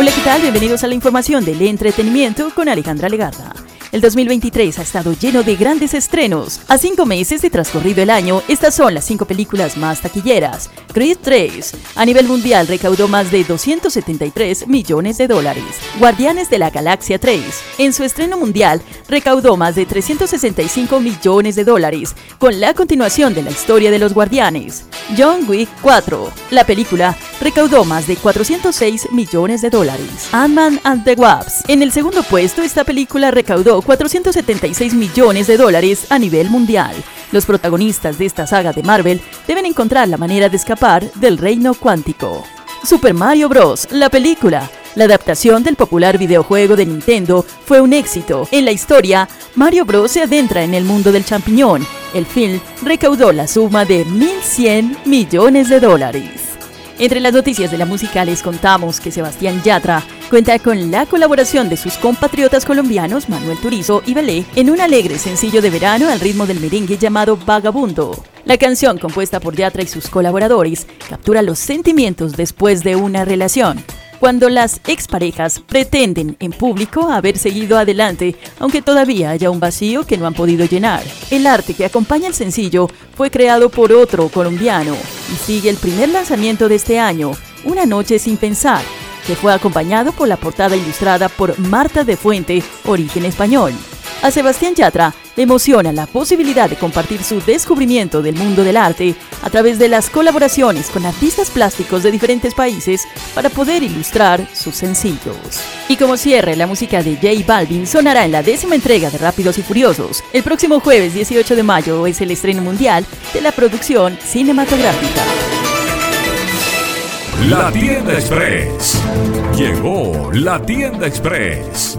Hola, ¿qué tal? Bienvenidos a la información del entretenimiento con Alejandra Legarda. El 2023 ha estado lleno de grandes estrenos. A cinco meses de transcurrido el año, estas son las cinco películas más taquilleras. Creed 3, a nivel mundial, recaudó más de 273 millones de dólares. Guardianes de la Galaxia 3, en su estreno mundial, recaudó más de 365 millones de dólares, con la continuación de la historia de los Guardianes. John Wick 4, la película, recaudó más de 406 millones de dólares. Ant-Man and the Wasp, en el segundo puesto, esta película recaudó 476 millones de dólares a nivel mundial. Los protagonistas de esta saga de Marvel deben encontrar la manera de escapar del reino cuántico. Super Mario Bros., la película. La adaptación del popular videojuego de Nintendo fue un éxito. En la historia, Mario Bros. se adentra en el mundo del champiñón. El film recaudó la suma de 1.100 millones de dólares. Entre las noticias de la música les contamos que Sebastián Yatra cuenta con la colaboración de sus compatriotas colombianos Manuel Turizo y Belé en un alegre sencillo de verano al ritmo del merengue llamado Vagabundo. La canción, compuesta por Yatra y sus colaboradores, captura los sentimientos después de una relación cuando las exparejas pretenden en público haber seguido adelante, aunque todavía haya un vacío que no han podido llenar. El arte que acompaña el sencillo fue creado por otro colombiano y sigue el primer lanzamiento de este año, Una noche sin pensar, que fue acompañado por la portada ilustrada por Marta de Fuente, origen español. A Sebastián Yatra le emociona la posibilidad de compartir su descubrimiento del mundo del arte a través de las colaboraciones con artistas plásticos de diferentes países para poder ilustrar sus sencillos. Y como cierre, la música de J Balvin sonará en la décima entrega de Rápidos y Furiosos. El próximo jueves 18 de mayo es el estreno mundial de la producción cinematográfica. La tienda express. Llegó la tienda express